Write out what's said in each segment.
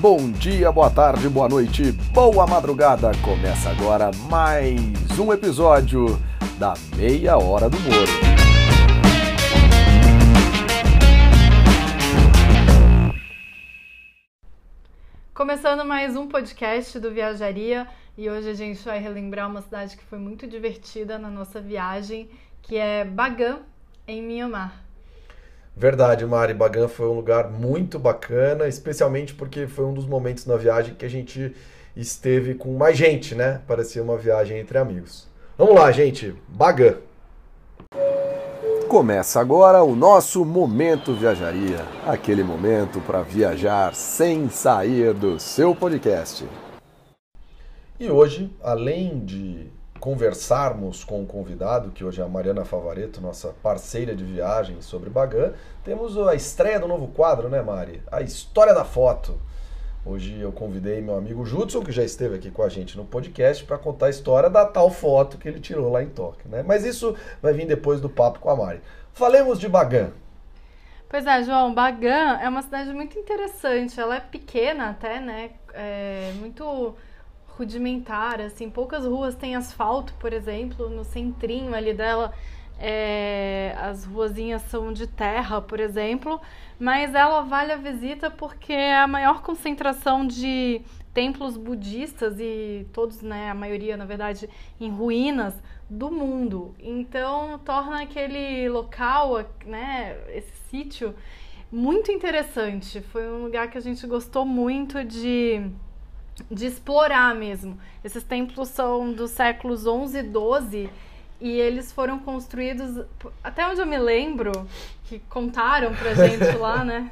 Bom dia, boa tarde, boa noite, boa madrugada. Começa agora mais um episódio da Meia Hora do Moro. Começando mais um podcast do Viajaria e hoje a gente vai relembrar uma cidade que foi muito divertida na nossa viagem, que é Bagan, em Myanmar. Verdade, Mari. Bagan foi um lugar muito bacana, especialmente porque foi um dos momentos na viagem que a gente esteve com mais gente, né? Parecia uma viagem entre amigos. Vamos lá, gente. Bagan. Começa agora o nosso Momento Viajaria aquele momento para viajar sem sair do seu podcast. E hoje, além de conversarmos com o convidado, que hoje é a Mariana Favareto, nossa parceira de viagem sobre Bagan, temos a estreia do novo quadro, né, Mari? A História da Foto. Hoje eu convidei meu amigo Judson, que já esteve aqui com a gente no podcast, para contar a história da tal foto que ele tirou lá em Tóquio, né? Mas isso vai vir depois do papo com a Mari. Falemos de Bagan. Pois é, João, Bagan é uma cidade muito interessante. Ela é pequena até, né? É muito rudimentar, assim, poucas ruas têm asfalto, por exemplo, no centrinho ali dela é, as ruazinhas são de terra, por exemplo, mas ela vale a visita porque é a maior concentração de templos budistas e todos, né, a maioria, na verdade, em ruínas do mundo. Então, torna aquele local, né, esse sítio muito interessante. Foi um lugar que a gente gostou muito de de explorar mesmo. Esses templos são dos séculos 11 e 12 e eles foram construídos, até onde eu me lembro, que contaram pra gente lá, né?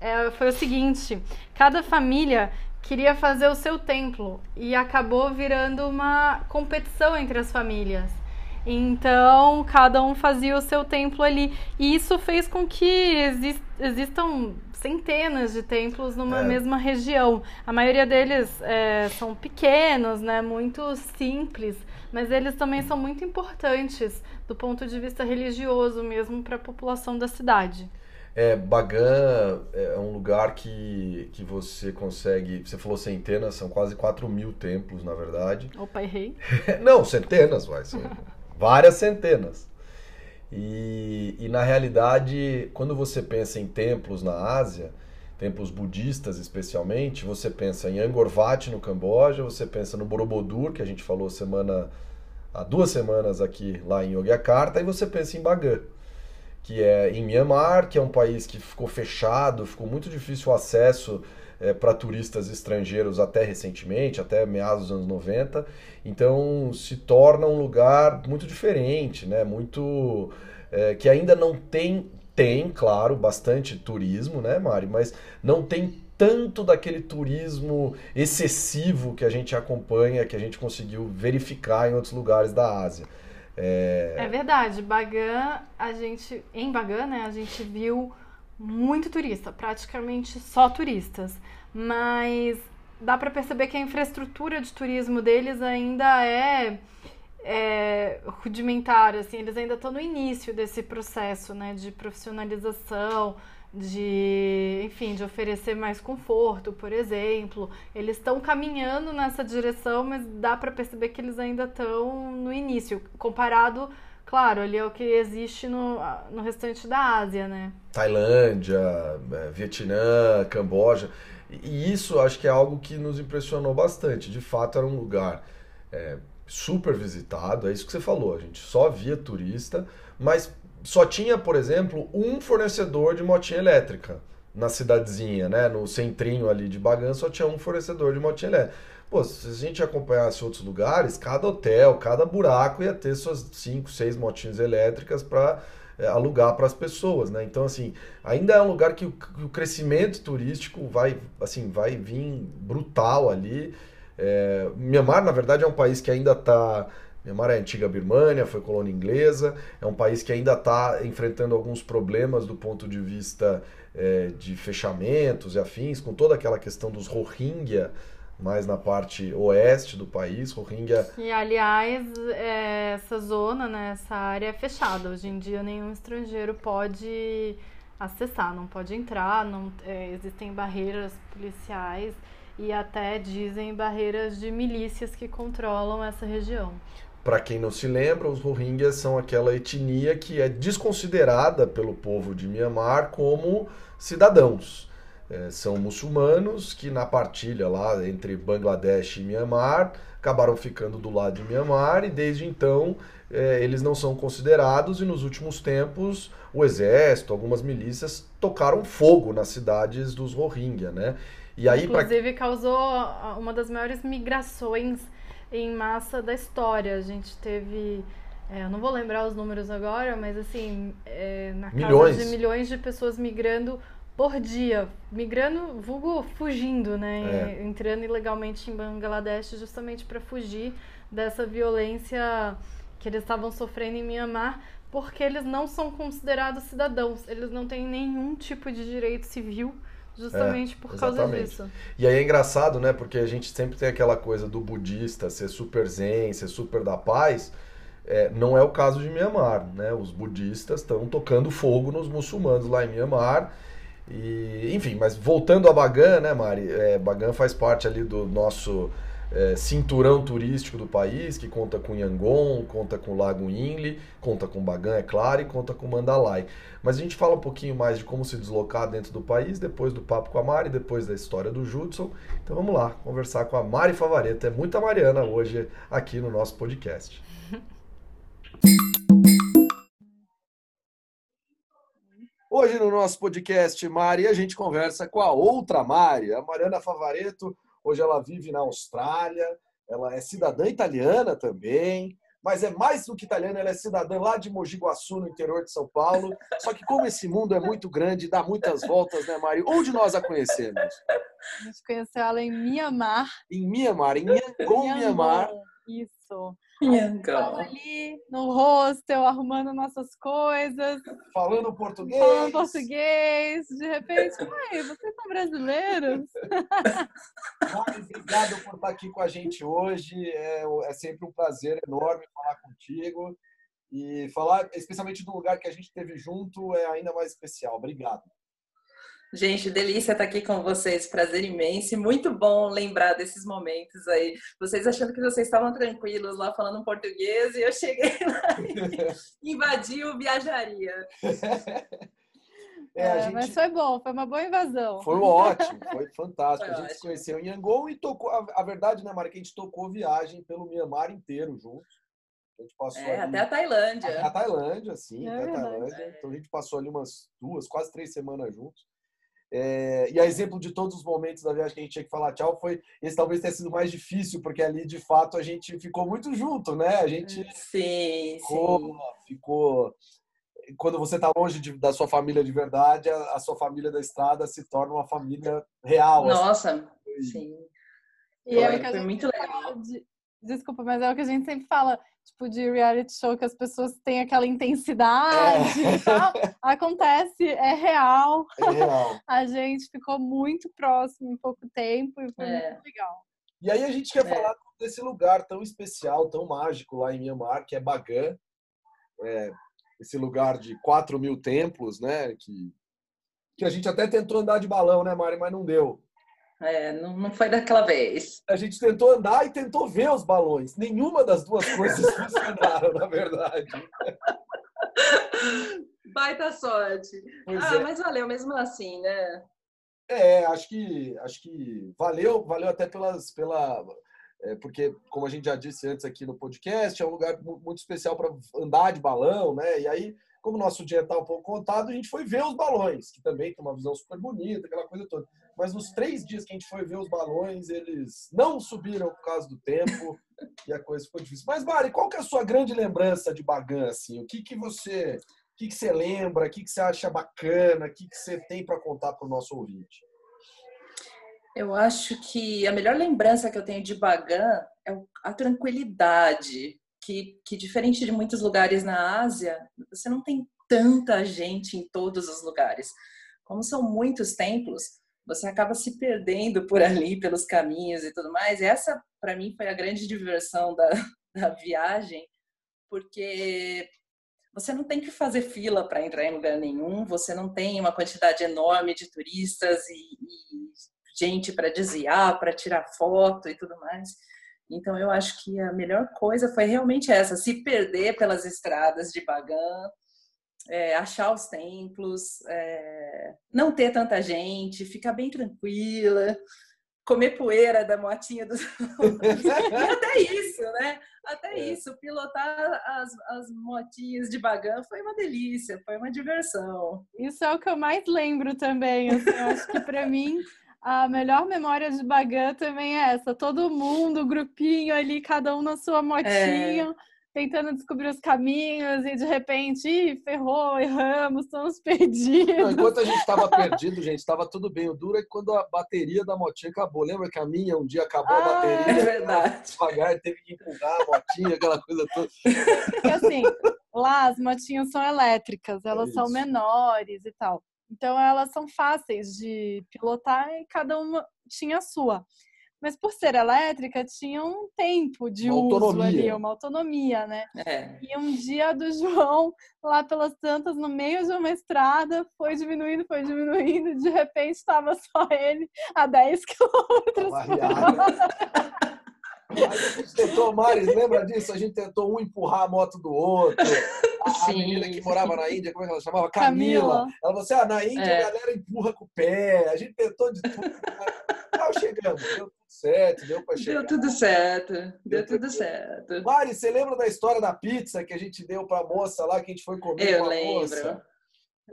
É, foi o seguinte: cada família queria fazer o seu templo e acabou virando uma competição entre as famílias. Então, cada um fazia o seu templo ali. E isso fez com que exist, existam centenas de templos numa é. mesma região. A maioria deles é, são pequenos, né, muito simples, mas eles também são muito importantes do ponto de vista religioso mesmo para a população da cidade. É, Bagan é um lugar que, que você consegue. Você falou centenas, são quase 4 mil templos, na verdade. Opa, errei. Não, centenas, vai várias centenas. E, e na realidade, quando você pensa em templos na Ásia, templos budistas especialmente, você pensa em Angkor Wat no Camboja, você pensa no Borobudur, que a gente falou semana há duas semanas aqui lá em Yogyakarta, e você pensa em Bagan, que é em Myanmar, que é um país que ficou fechado, ficou muito difícil o acesso é, para turistas estrangeiros até recentemente, até meados dos anos 90. Então se torna um lugar muito diferente, né? Muito é, que ainda não tem tem, claro, bastante turismo, né, Mari? Mas não tem tanto daquele turismo excessivo que a gente acompanha, que a gente conseguiu verificar em outros lugares da Ásia. É, é verdade. Bagan, a gente em Bagan, né, a gente viu muito turista, praticamente só turistas. Mas dá para perceber que a infraestrutura de turismo deles ainda é, é rudimentar, assim, eles ainda estão no início desse processo, né, de profissionalização, de, enfim, de oferecer mais conforto, por exemplo. Eles estão caminhando nessa direção, mas dá para perceber que eles ainda estão no início, comparado Claro, ali é o que existe no, no restante da Ásia, né? Tailândia, é, Vietnã, Camboja. E isso acho que é algo que nos impressionou bastante. De fato, era um lugar é, super visitado, é isso que você falou. A gente só via turista, mas só tinha, por exemplo, um fornecedor de motinha elétrica na cidadezinha, né? No centrinho ali de Bagan só tinha um fornecedor de motinha elétrica. Pô, se a gente acompanhasse outros lugares, cada hotel, cada buraco ia ter suas 5, 6 motinhas elétricas para é, alugar para as pessoas, né? Então, assim, ainda é um lugar que o, que o, crescimento turístico vai, assim, vai vir brutal ali. É, Mianmar, na verdade, é um país que ainda está... Mianmar é antiga Birmânia, foi colônia inglesa, é um país que ainda está enfrentando alguns problemas do ponto de vista é, de fechamentos e afins, com toda aquela questão dos Rohingya, mais na parte oeste do país, Rohingya. E aliás, é, essa zona, né, essa área é fechada. Hoje em dia nenhum estrangeiro pode acessar, não pode entrar, não é, existem barreiras policiais e até dizem barreiras de milícias que controlam essa região. Para quem não se lembra, os Rohingyas são aquela etnia que é desconsiderada pelo povo de Myanmar como cidadãos. É, são muçulmanos que na partilha lá entre Bangladesh e Myanmar acabaram ficando do lado de Myanmar e desde então é, eles não são considerados e nos últimos tempos o exército, algumas milícias tocaram fogo nas cidades dos Rohingya, né? E aí, Inclusive pra... causou uma das maiores migrações em massa da história. A gente teve. É, eu não vou lembrar os números agora, mas assim, é, na milhões. casa de milhões de pessoas migrando por dia, migrando, vulgo fugindo, né? É. Entrando ilegalmente em Bangladesh justamente para fugir dessa violência que eles estavam sofrendo em Myanmar, porque eles não são considerados cidadãos, eles não têm nenhum tipo de direito civil Justamente é, por exatamente. causa disso. E aí é engraçado, né? Porque a gente sempre tem aquela coisa do budista ser super zen, ser super da paz. É, não é o caso de Myanmar, né? Os budistas estão tocando fogo nos muçulmanos lá em Myanmar. E, enfim, mas voltando a Bagan, né, Mari? É, Bagan faz parte ali do nosso é, cinturão turístico do país, que conta com Yangon, conta com Lago Inle, conta com Bagan, é claro, e conta com Mandalay. Mas a gente fala um pouquinho mais de como se deslocar dentro do país, depois do papo com a Mari, depois da história do Judson. Então vamos lá, conversar com a Mari Favareta. É muita Mariana hoje aqui no nosso podcast. Hoje no nosso podcast, Mari, a gente conversa com a outra Mari, a Mariana Favareto, Hoje ela vive na Austrália, ela é cidadã italiana também, mas é mais do que italiana, ela é cidadã lá de Mogi Guaçu, no interior de São Paulo. Só que como esse mundo é muito grande, dá muitas voltas, né, Mari? Onde nós a conhecemos? A gente conheceu ela em Mianmar. Em Mianmar, em Yangon, Mianmar. Isso. Estava ali no hostel, arrumando nossas coisas. Falando português. Falando português. De repente, pai, vocês são brasileiros? obrigado por estar aqui com a gente hoje. É, é sempre um prazer enorme falar contigo. E falar especialmente do lugar que a gente teve junto é ainda mais especial. Obrigado. Gente, delícia estar aqui com vocês, prazer imenso e muito bom lembrar desses momentos aí. Vocês achando que vocês estavam tranquilos lá falando português e eu cheguei lá e invadi o viajaria. É, é, gente... Mas foi bom, foi uma boa invasão. Foi ótimo, foi fantástico. Foi a gente ótimo. se conheceu em Yangon e tocou. A, a, verdade, né, Mara, que a gente tocou viagem pelo Myanmar inteiro juntos. A gente passou é, ali... até a Tailândia. Até a Tailândia, sim, é até a Tailândia. Então a gente passou ali umas duas, quase três semanas juntos. É, e a exemplo de todos os momentos da viagem que a gente tinha que falar tchau, foi esse talvez tenha sido mais difícil, porque ali de fato a gente ficou muito junto, né? A gente sim, ficou, sim. ficou quando você está longe de, da sua família de verdade, a, a, sua família da estrada se torna uma família real. Assim. Nossa, assim. sim. E é, foi muito legal. De, desculpa, mas é o que a gente sempre fala tipo de reality show que as pessoas têm aquela intensidade é. e tal. Acontece, é real. É real. a gente ficou muito próximo em pouco tempo e foi é. muito legal. E aí a gente quer é. falar desse lugar tão especial, tão mágico lá em Myanmar, que é Bagan. É, esse lugar de 4 mil templos, né? Que, que a gente até tentou andar de balão, né, Mari? Mas não deu. É, não, não foi daquela vez. A gente tentou andar e tentou ver os balões. Nenhuma das duas coisas funcionaram, na verdade. Baita sorte. Pois ah, é. mas valeu mesmo assim, né? É, acho que acho que valeu, valeu até pelas pela é, porque como a gente já disse antes aqui no podcast, é um lugar muito especial para andar de balão, né? E aí como o nosso dia está um pouco contado, a gente foi ver os balões, que também tem uma visão super bonita, aquela coisa toda. Mas nos três dias que a gente foi ver os balões, eles não subiram por causa do tempo e a coisa ficou difícil. Mas, Mari, qual que é a sua grande lembrança de Bagan? Assim? O que, que você o que, que você lembra? O que, que você acha bacana? O que, que você tem para contar para o nosso ouvinte? Eu acho que a melhor lembrança que eu tenho de Bagan é a tranquilidade, que, que diferente de muitos lugares na Ásia, você não tem tanta gente em todos os lugares. Como são muitos templos, você acaba se perdendo por ali, pelos caminhos e tudo mais. Essa, para mim, foi a grande diversão da, da viagem, porque você não tem que fazer fila para entrar em lugar nenhum, você não tem uma quantidade enorme de turistas e, e gente para desviar, para tirar foto e tudo mais. Então eu acho que a melhor coisa foi realmente essa, se perder pelas estradas de Bagan, é, achar os templos, é, não ter tanta gente, ficar bem tranquila, comer poeira da motinha dos e até isso, né? Até é. isso, pilotar as, as motinhas de Bagan foi uma delícia, foi uma diversão. Isso é o que eu mais lembro também. Assim, eu acho que para mim a melhor memória de Bagan também é essa. Todo mundo, grupinho ali, cada um na sua motinha. É tentando descobrir os caminhos e de repente, Ih, ferrou, erramos, estamos perdidos. Não, enquanto a gente estava perdido, gente, estava tudo bem. O duro é quando a bateria da motinha acabou. Lembra que a minha um dia acabou ah, a bateria? É verdade. Devagar, teve que empurrar a motinha, aquela coisa toda. Porque assim, lá as motinhas são elétricas, elas é são menores e tal. Então elas são fáceis de pilotar e cada uma tinha a sua. Mas por ser elétrica, tinha um tempo de uma uso autonomia. ali, uma autonomia, né? É. E um dia do João, lá pelas tantas, no meio de uma estrada, foi diminuindo, foi diminuindo, de repente estava só ele a 10 quilômetros por hora. A gente tentou, Mari, lembra disso? A gente tentou um empurrar a moto do outro. A, a menina que morava na Índia, como é que ela chamava? Camila. Camila. Ela falou assim: ah, na Índia é. a galera empurra com o pé. A gente tentou de tudo. Mas chegamos, deu tudo certo, deu para chegar. Deu tudo certo, deu, deu tudo certo. Mari, você lembra da história da pizza que a gente deu para a moça lá, que a gente foi comer Eu com a lembro. moça?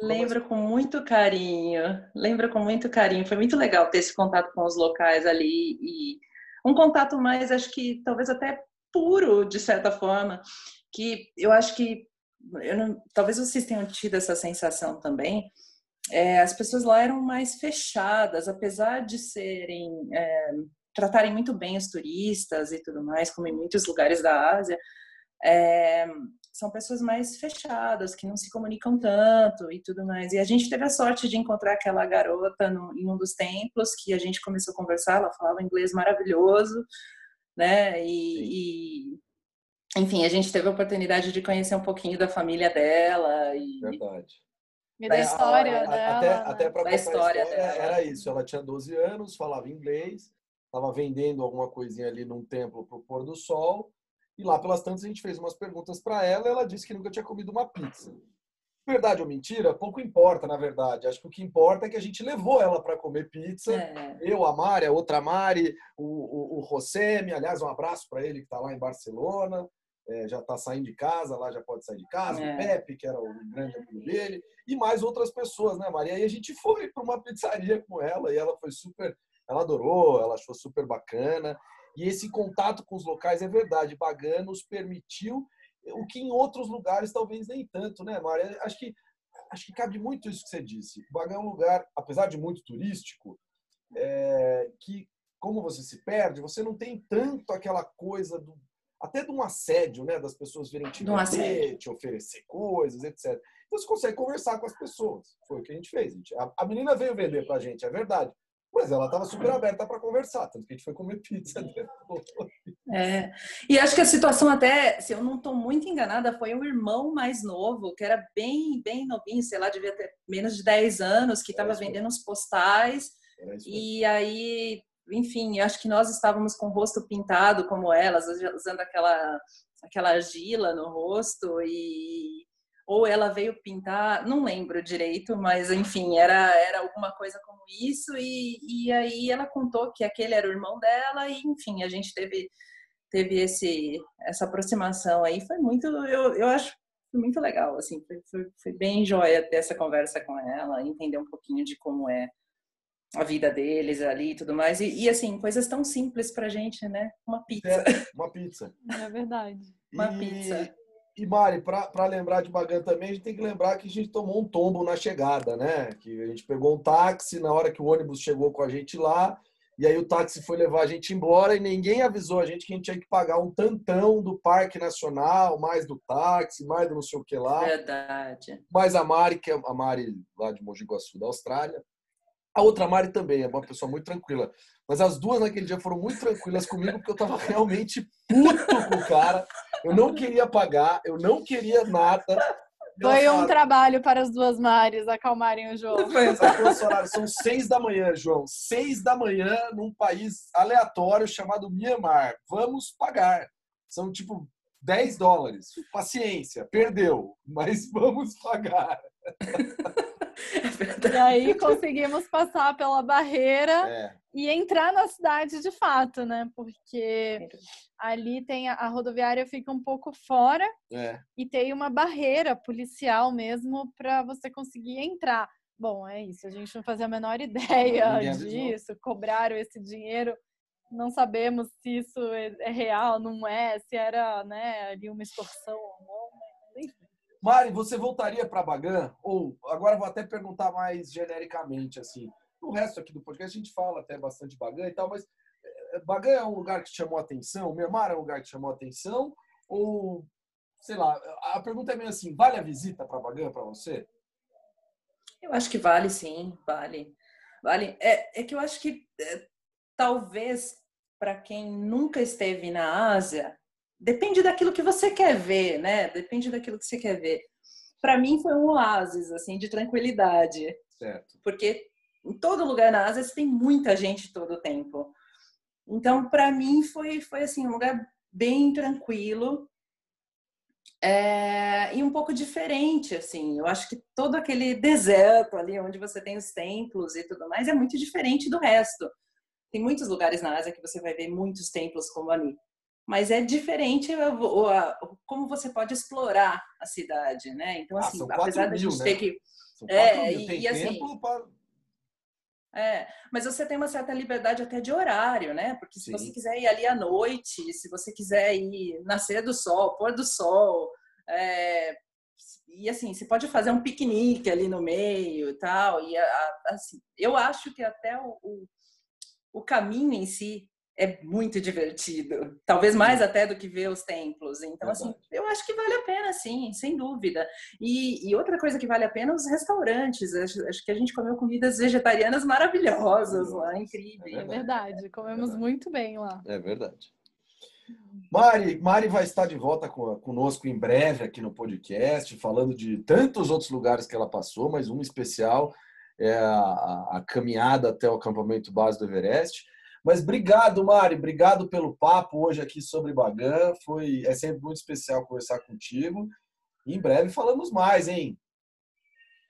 Lembro com muito carinho, lembro com muito carinho. Foi muito legal ter esse contato com os locais ali e um contato mais, acho que talvez até puro, de certa forma, que eu acho que eu não, talvez vocês tenham tido essa sensação também. É, as pessoas lá eram mais fechadas, apesar de serem é, tratarem muito bem os turistas e tudo mais, como em muitos lugares da Ásia. É, são pessoas mais fechadas, que não se comunicam tanto e tudo mais. E a gente teve a sorte de encontrar aquela garota no, em um dos templos, que a gente começou a conversar, ela falava inglês maravilhoso, né? E, e, enfim, a gente teve a oportunidade de conhecer um pouquinho da família dela. E, Verdade. E da história a, a, dela. Até, até para contar história, a história dela. era isso. Ela tinha 12 anos, falava inglês, estava vendendo alguma coisinha ali num templo para o pôr do sol e lá pelas tantas a gente fez umas perguntas para ela e ela disse que nunca tinha comido uma pizza. Verdade ou mentira? Pouco importa, na verdade. Acho que o que importa é que a gente levou ela para comer pizza. É. Eu, a Mari, a outra Mari, o, o, o Rossemi, aliás, um abraço para ele que está lá em Barcelona. É, já está saindo de casa, lá já pode sair de casa. É. O Pepe, que era o grande amigo dele, e mais outras pessoas, né, Maria? E a gente foi para uma pizzaria com ela e ela foi super. Ela adorou, ela achou super bacana. E esse contato com os locais é verdade. Bagan nos permitiu o que em outros lugares talvez nem tanto, né, Maria? Acho que acho que cabe muito isso que você disse. Bagan é um lugar, apesar de muito turístico, é, que como você se perde, você não tem tanto aquela coisa do até de um assédio, né, das pessoas virem te vender, te oferecer coisas, etc. Então você consegue conversar com as pessoas. Foi o que a gente fez. A, a, a menina veio vender pra gente, é verdade. Mas ela estava super aberta para conversar, tanto que a gente foi comer pizza depois. É. E acho que a situação até, se eu não estou muito enganada, foi um irmão mais novo, que era bem, bem novinho, sei lá, devia ter menos de 10 anos, que estava vendendo uns postais. E aí, enfim, acho que nós estávamos com o rosto pintado como elas, usando aquela aquela argila no rosto e ou ela veio pintar, não lembro direito, mas enfim, era, era alguma coisa como isso, e, e aí ela contou que aquele era o irmão dela, e enfim, a gente teve, teve esse, essa aproximação aí, foi muito, eu, eu acho muito legal, assim, foi, foi, foi bem joia ter essa conversa com ela, entender um pouquinho de como é a vida deles ali e tudo mais. E, e, assim, coisas tão simples pra gente, né? Uma pizza. É, uma pizza. É verdade. Uma e, pizza. E Mari, para lembrar de Bagan também, a gente tem que lembrar que a gente tomou um tombo na chegada, né? Que a gente pegou um táxi na hora que o ônibus chegou com a gente lá, e aí o táxi foi levar a gente embora e ninguém avisou a gente que a gente tinha que pagar um tantão do Parque Nacional, mais do táxi, mais do não sei o que lá. Verdade. Mas a Mari, que é a Mari lá de Mogi Guaçu, da Austrália, a outra Mari também é uma pessoa muito tranquila. Mas as duas naquele dia foram muito tranquilas comigo, porque eu tava realmente puto com o cara. Eu não queria pagar, eu não queria nada. Foi um trabalho para as duas Mares acalmarem o João. São seis da manhã, João. Seis da manhã num país aleatório chamado Myanmar. Vamos pagar. São tipo 10 dólares. Paciência, perdeu, mas vamos pagar. É e aí conseguimos passar pela barreira é. e entrar na cidade de fato, né? Porque ali tem a, a rodoviária fica um pouco fora é. e tem uma barreira policial mesmo para você conseguir entrar. Bom, é isso. A gente não fazia a menor ideia disso. Cobraram esse dinheiro não sabemos se isso é, é real, não é, se era né, ali uma extorsão ou não, enfim. Mari, você voltaria para Bagan? Ou agora vou até perguntar mais genericamente assim. No resto aqui do podcast a gente fala até bastante Bagan e tal, mas eh, Bagan é um lugar que chamou atenção? Mianmar é um lugar que chamou atenção? Ou sei lá, a pergunta é meio assim, vale a visita para Bagan para você? Eu acho que vale sim, vale. Vale. É, é que eu acho que é, talvez para quem nunca esteve na Ásia, depende daquilo que você quer ver, né? Depende daquilo que você quer ver. Para mim foi um oásis assim de tranquilidade. Certo. Porque em todo lugar na Ásia você tem muita gente todo o tempo. Então, para mim foi foi assim um lugar bem tranquilo. É, e um pouco diferente, assim. Eu acho que todo aquele deserto ali onde você tem os templos e tudo mais é muito diferente do resto. Tem muitos lugares na Ásia que você vai ver muitos templos como ali. Mas é diferente a, como você pode explorar a cidade, né? Então, ah, assim, ah, apesar da gente né? ter que. São é, mil. Tem e, assim, para... É, mas você tem uma certa liberdade até de horário, né? Porque se Sim. você quiser ir ali à noite, se você quiser ir nascer do sol, pôr do sol, é, e assim, você pode fazer um piquenique ali no meio e tal. E assim, eu acho que até o, o o caminho em si é muito divertido, talvez mais até do que ver os templos. Então, assim, eu acho que vale a pena, sim, sem dúvida. E, e outra coisa que vale a pena, os restaurantes. Acho, acho, que a gente comeu comidas vegetarianas maravilhosas lá, incrível. É verdade, comemos é verdade. muito bem lá. É verdade. Mari, Mari vai estar de volta conosco em breve aqui no podcast, falando de tantos outros lugares que ela passou, mas um especial é a, a, caminhada até o acampamento base do Everest. Mas obrigado, Mari, obrigado pelo papo hoje aqui sobre Bagan. Foi, é sempre muito especial conversar contigo. E em breve falamos mais, hein?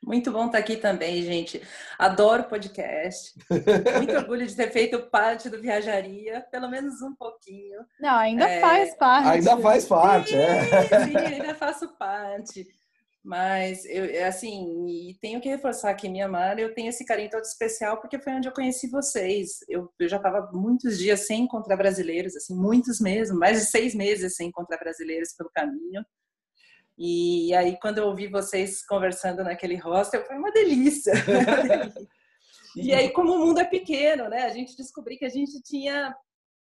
Muito bom estar aqui também, gente. Adoro podcast. Muito orgulho de ter feito parte do Viajaria, pelo menos um pouquinho. Não, ainda é... faz parte. Ainda faz parte, sim, é. Sim, ainda faço parte. Mas eu, é assim, e tenho que reforçar que Mianmar eu tenho esse carinho todo especial porque foi onde eu conheci vocês. Eu, eu já estava muitos dias sem encontrar brasileiros, assim, muitos mesmo, mais de seis meses sem encontrar brasileiros pelo caminho. E aí, quando eu ouvi vocês conversando naquele hostel, foi uma delícia. e aí, como o mundo é pequeno, né? A gente descobriu que a gente tinha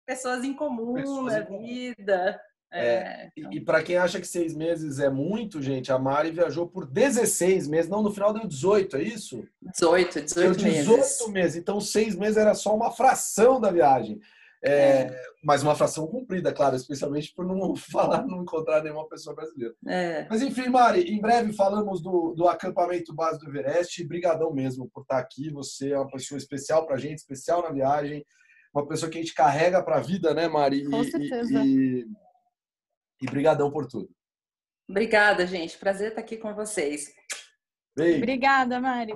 pessoas em comum pessoas na vida. É, é, então... E, e para quem acha que seis meses é muito, gente, a Mari viajou por 16 meses. Não, no final deu 18, é isso? 18, 18, deu 18 meses. meses. Então, seis meses era só uma fração da viagem. É, é. Mas uma fração cumprida, claro, especialmente por não falar, não encontrar nenhuma pessoa brasileira. É. Mas enfim, Mari, em breve falamos do, do acampamento base do Everest. Brigadão mesmo por estar aqui. Você é uma pessoa especial para a gente, especial na viagem. Uma pessoa que a gente carrega para a vida, né, Mari? Com e, certeza. E, e brigadão por tudo. Obrigada, gente. Prazer estar aqui com vocês. Beijo. Obrigada, Mari.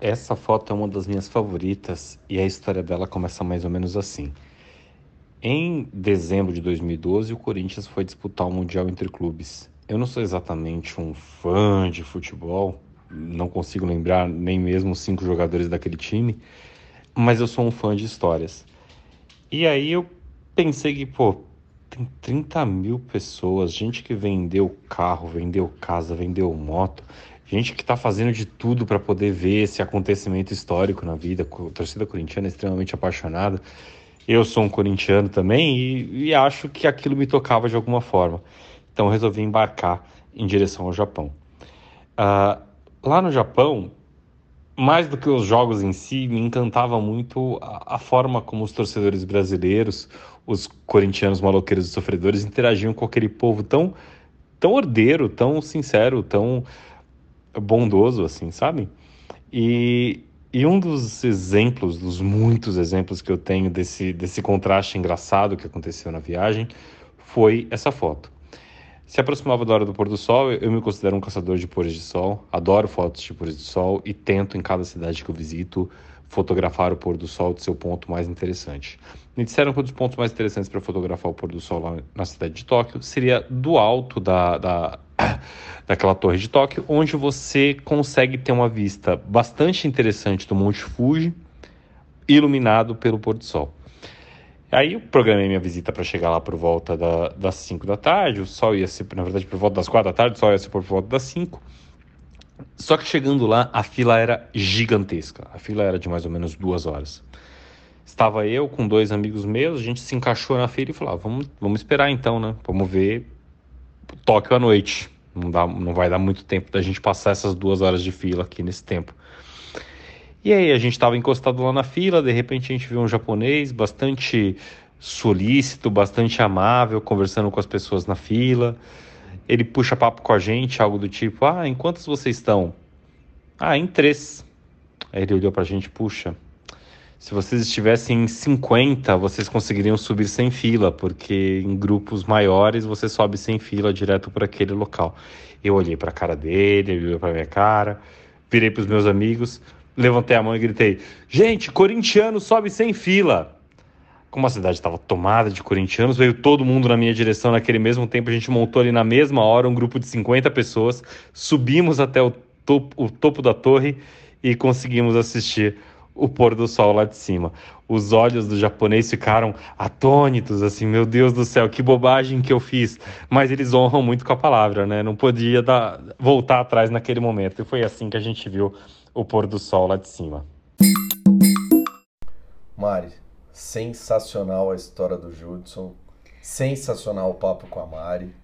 Essa foto é uma das minhas favoritas e a história dela começa mais ou menos assim. Em dezembro de 2012, o Corinthians foi disputar o Mundial entre clubes. Eu não sou exatamente um fã de futebol, não consigo lembrar nem mesmo cinco jogadores daquele time, mas eu sou um fã de histórias. E aí eu pensei que, pô, tem 30 mil pessoas, gente que vendeu carro, vendeu casa, vendeu moto, gente que está fazendo de tudo para poder ver esse acontecimento histórico na vida. A torcida corintiana é extremamente apaixonada. Eu sou um corintiano também e, e acho que aquilo me tocava de alguma forma. Então resolvi embarcar em direção ao Japão. Uh, lá no Japão, mais do que os jogos em si, me encantava muito a, a forma como os torcedores brasileiros, os corintianos maloqueiros e sofredores interagiam com aquele povo tão, tão ordeiro, tão sincero, tão bondoso, assim, sabe? E, e um dos exemplos, dos muitos exemplos que eu tenho desse, desse contraste engraçado que aconteceu na viagem, foi essa foto. Se aproximava da hora do pôr do sol, eu me considero um caçador de pôres de sol, adoro fotos de pôres de sol e tento em cada cidade que eu visito fotografar o pôr do sol de seu ponto mais interessante. Me disseram que um dos pontos mais interessantes para fotografar o pôr do sol lá na cidade de Tóquio seria do alto da, da, daquela torre de Tóquio, onde você consegue ter uma vista bastante interessante do Monte Fuji, iluminado pelo pôr do sol. Aí eu programei minha visita para chegar lá por volta da, das 5 da tarde, o sol ia ser, na verdade, por volta das 4 da tarde, o sol ia ser por volta das 5. Só que chegando lá, a fila era gigantesca. A fila era de mais ou menos duas horas. Estava eu com dois amigos meus, a gente se encaixou na fila e falou: ah, vamos, vamos esperar então, né? Vamos ver Tóquio à noite. Não, dá, não vai dar muito tempo da gente passar essas duas horas de fila aqui nesse tempo. E aí a gente estava encostado lá na fila, de repente a gente viu um japonês bastante solícito, bastante amável, conversando com as pessoas na fila. Ele puxa papo com a gente, algo do tipo: Ah, em quantos vocês estão? Ah, em três. Aí ele olhou pra gente: Puxa, se vocês estivessem em 50, vocês conseguiriam subir sem fila, porque em grupos maiores você sobe sem fila direto por aquele local. Eu olhei para a cara dele, ele olhou para minha cara, virei para os meus amigos levantei a mão e gritei: Gente, corintiano sobe sem fila. Como a cidade estava tomada de corintianos, veio todo mundo na minha direção naquele mesmo tempo. A gente montou ali na mesma hora um grupo de 50 pessoas, subimos até o topo, o topo da torre e conseguimos assistir o pôr do sol lá de cima. Os olhos do japonês ficaram atônitos, assim, meu Deus do céu, que bobagem que eu fiz. Mas eles honram muito com a palavra, né? Não podia dar, voltar atrás naquele momento. E foi assim que a gente viu o pôr do sol lá de cima. Mari, sensacional a história do Judson. Sensacional o papo com a Mari.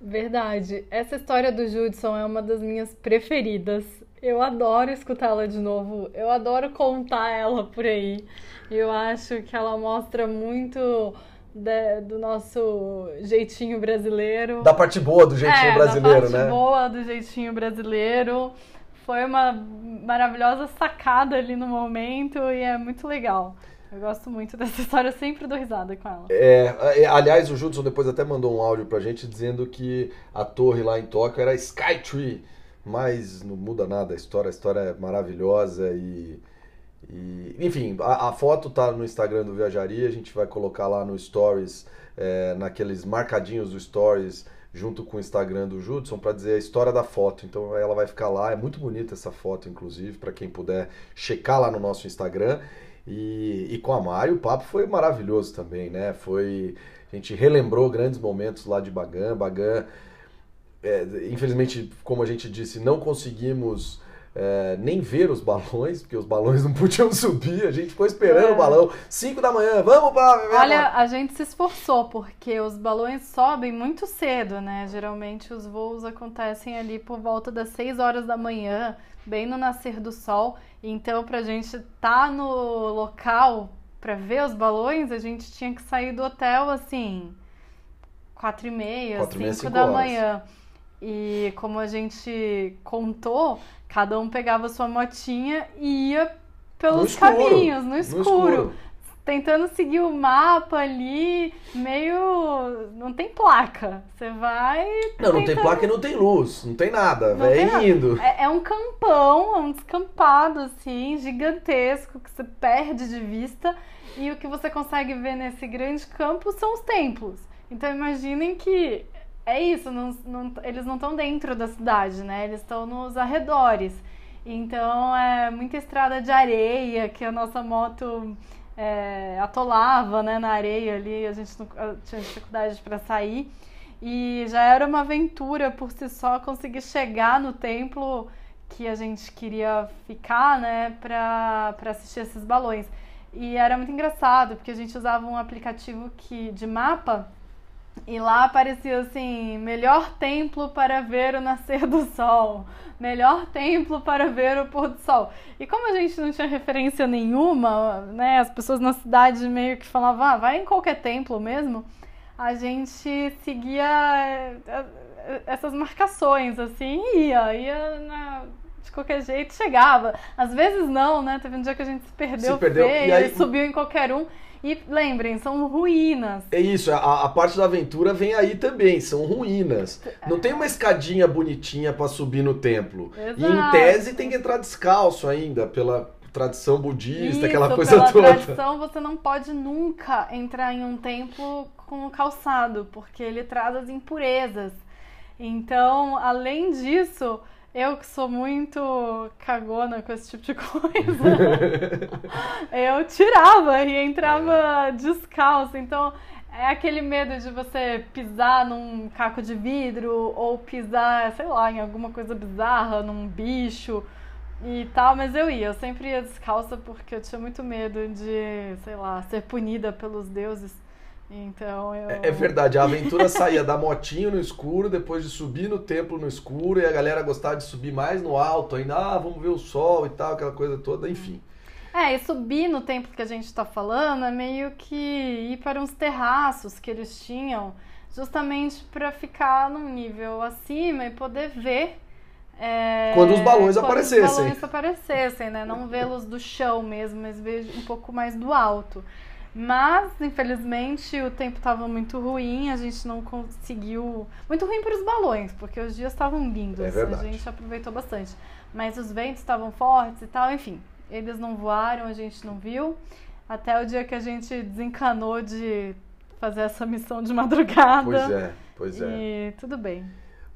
Verdade. Essa história do Judson é uma das minhas preferidas. Eu adoro escutá-la de novo. Eu adoro contar ela por aí. Eu acho que ela mostra muito de, do nosso jeitinho brasileiro. Da parte boa do jeitinho é, brasileiro, da parte né? boa do jeitinho brasileiro foi uma maravilhosa sacada ali no momento e é muito legal. Eu gosto muito dessa história, sempre dou risada com ela. É, é, aliás, o Judson depois até mandou um áudio pra gente dizendo que a torre lá em Tóquio era Skytree, mas não muda nada a história, a história é maravilhosa e. e enfim, a, a, foto tá no Instagram do Viajaria, a gente vai colocar lá no Stories, é, naqueles marcadinhos do Stories junto com o Instagram do Judson para dizer a história da foto. Então ela vai ficar lá, é muito bonita essa foto, inclusive, para quem puder checar lá no nosso Instagram. E, e com a Mari o papo foi maravilhoso também, né? Foi. A gente relembrou grandes momentos lá de Bagan. Bagan, é, infelizmente, como a gente disse, não conseguimos é, nem ver os balões, porque os balões não podiam subir, a gente ficou esperando é. o balão. 5 da manhã, vamos para Olha, a gente se esforçou, porque os balões sobem muito cedo, né? Geralmente os voos acontecem ali por volta das 6 horas da manhã, bem no nascer do sol. Então, pra gente estar tá no local para ver os balões, a gente tinha que sair do hotel assim, 4 e meia, 5 da horas. manhã. E como a gente contou, cada um pegava sua motinha e ia pelos no caminhos, no escuro, no escuro, Tentando seguir o mapa ali, meio. Não tem placa. Você vai. Não, não tem placa e não tem luz, não tem nada, vai indo. É, é um campão, é um descampado, assim, gigantesco, que você perde de vista. E o que você consegue ver nesse grande campo são os templos. Então imaginem que é isso, não, não, eles não estão dentro da cidade, né? Eles estão nos arredores. Então é muita estrada de areia que a nossa moto é, atolava né, na areia ali, a gente não, tinha dificuldade para sair. E já era uma aventura por si só conseguir chegar no templo que a gente queria ficar, né, para assistir esses balões. E era muito engraçado, porque a gente usava um aplicativo que, de mapa E lá aparecia assim: melhor templo para ver o nascer do sol, melhor templo para ver o pôr do sol. E como a gente não tinha referência nenhuma, né, as pessoas na cidade meio que falavam: ah, vai em qualquer templo mesmo, a gente seguia eh, essas marcações, assim, ia, ia na, de qualquer jeito, chegava. Às vezes não, né? Teve um dia que a gente se perdeu, Se perdeu, feio, e aí- subiu em qualquer um. E lembrem, são ruínas. É isso, a, a parte da aventura vem aí também, são ruínas. Não tem uma escadinha bonitinha pra subir no templo. E em Exato. tese tem que entrar descalço ainda, pela tradição budista, Isso, aquela coisa pela toda. tradição, você não pode nunca entrar em um templo com calçado, porque ele traz as impurezas. Então, além disso, eu que sou muito cagona com esse tipo de coisa, eu tirava e entrava descalço. Então, é aquele medo de você pisar num caco de vidro ou pisar, sei lá, em alguma coisa bizarra, num bicho e tal, mas eu ia, eu sempre ia descalça porque eu tinha muito medo de, sei lá, ser punida pelos deuses. Então eu. É, é verdade, a aventura saía da motinho no escuro, depois de subir no templo no escuro, e a galera gostava de subir mais no alto ainda, ah, vamos ver o sol e tal, aquela coisa toda, enfim. É, e subir no templo que a gente tá falando é meio que ir para uns terraços que eles tinham, justamente para ficar num nível acima e poder ver. é, Quando os balões quando aparecessem. Os balões aparecessem, né? Não vê-los do chão mesmo, mas ver um pouco mais do alto. Mas, infelizmente, o tempo estava muito ruim, a gente não conseguiu. Muito ruim para os balões, porque os dias estavam lindos. É a gente aproveitou bastante. Mas os ventos estavam fortes e tal, enfim. Eles não voaram, a gente não viu. Até o dia que a gente desencanou de fazer essa missão de madrugada. Pois é, pois é. E tudo bem.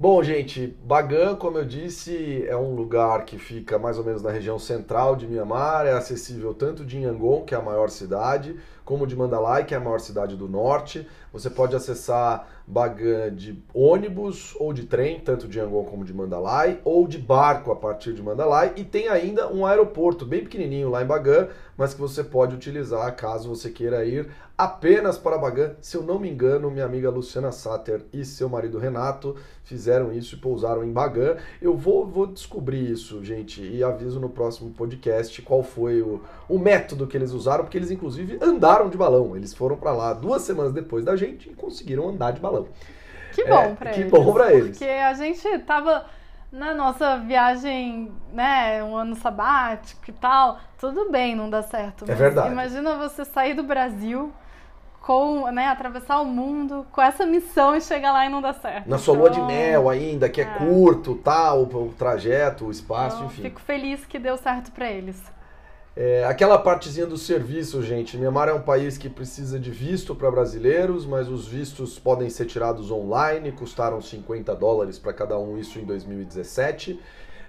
Bom, gente, Bagan, como eu disse, é um lugar que fica mais ou menos na região central de Mianmar, é acessível tanto de Yangon, que é a maior cidade, como de Mandalay, que é a maior cidade do norte. Você pode acessar Bagan de ônibus ou de trem, tanto de Yangon como de Mandalay, ou de barco a partir de Mandalay, e tem ainda um aeroporto bem pequenininho lá em Bagan, mas que você pode utilizar caso você queira ir apenas para Bagan. Se eu não me engano, minha amiga Luciana Satter e seu marido Renato fizeram isso e pousaram em Bagan. Eu vou, vou descobrir isso, gente, e aviso no próximo podcast qual foi o, o método que eles usaram, porque eles inclusive andaram de balão. Eles foram para lá duas semanas depois da gente e conseguiram andar de balão. Que É, bom pra que eles. bom pra eles. Porque a gente tava na nossa viagem, né, um ano sabático e tal, tudo bem, não dá certo. É verdade. Imagina você sair do Brasil com, né, atravessar o mundo com essa missão e chegar lá e não dar certo. Na sua lua de Então, mel ainda, que é, é. curto, tal, o, o trajeto, o espaço, então, enfim. Fico feliz que deu certo pra eles. É, aquela partezinha do serviço, gente. Mianmar é um país que precisa de visto para brasileiros, mas os vistos podem ser tirados online, custaram 50 dólares para cada um, isso em 2017.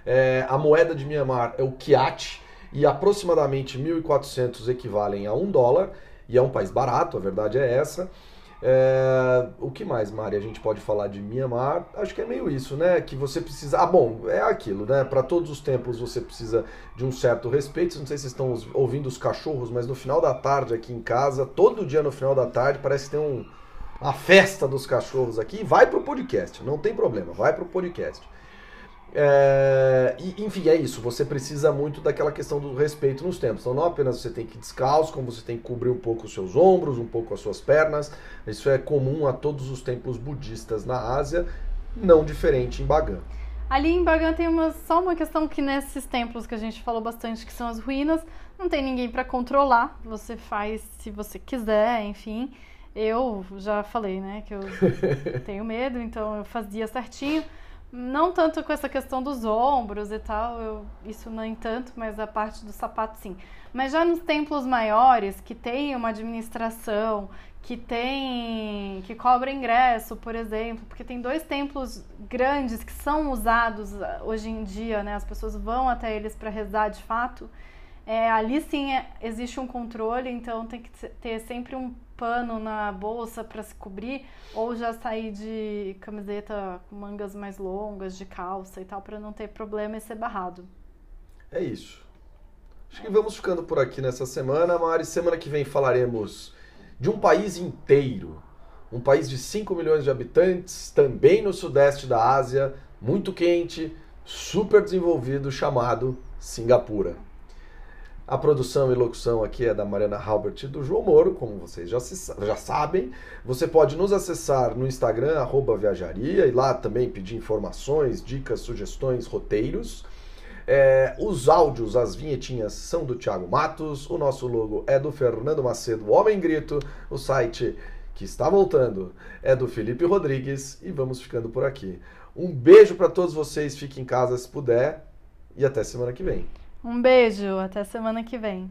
É, a moeda de Mianmar é o Kyat, e aproximadamente 1.400 equivalem a um dólar, e é um país barato, a verdade é essa. É, o que mais, Mari, a gente pode falar de Mianmar? Acho que é meio isso, né? Que você precisa. Ah, bom, é aquilo, né? Para todos os tempos você precisa de um certo respeito. Não sei se vocês estão ouvindo os cachorros, mas no final da tarde aqui em casa, todo dia no final da tarde, parece que tem um, uma festa dos cachorros aqui. Vai pro podcast, não tem problema, vai pro podcast. É, e, enfim, é isso. Você precisa muito daquela questão do respeito nos tempos. Então, não apenas você tem que ir descalço, como você tem que cobrir um pouco os seus ombros, um pouco as suas pernas. Isso é comum a todos os templos budistas na Ásia, não diferente em Bagan. Ali em Bagan tem uma, só uma questão que nesses templos que a gente falou bastante, que são as ruínas, não tem ninguém para controlar. Você faz se você quiser, enfim. Eu já falei, né, que eu tenho medo, então eu fazia certinho. Não tanto com essa questão dos ombros e tal, eu, isso nem tanto, mas a parte do sapato sim. Mas já nos templos maiores, que tem uma administração, que tem. que cobra ingresso, por exemplo, porque tem dois templos grandes que são usados ah, hoje em dia, né? As pessoas vão até eles para rezar de fato. É, ali sim é- existe um controle, então tem que ter sempre um pano na bolsa para se cobrir, ou já sair de camiseta com mangas mais longas, de calça e tal, para não ter problema e ser barrado. É isso. Acho que vamos ficando por aqui nessa semana, Mari. Semana que vem falaremos de um país inteiro. um país de 5 milhões de habitantes, também no sudeste da Ásia, muito quente, super desenvolvido, chamado Singapura. A produção e locução aqui é da Mariana Halbert e do João Moro, como vocês já, se, já sabem. Você pode nos acessar no Instagram, arroba viajaria, e lá também pedir informações, dicas, sugestões, roteiros. É, os áudios, as vinhetinhas são do Thiago Matos, o nosso logo é do Fernando Macedo, Homem Grito, o site que está voltando é do Felipe Rodrigues e vamos ficando por aqui. Um beijo para todos vocês, fiquem em casa se puder e até semana que vem. Um beijo, até semana que vem.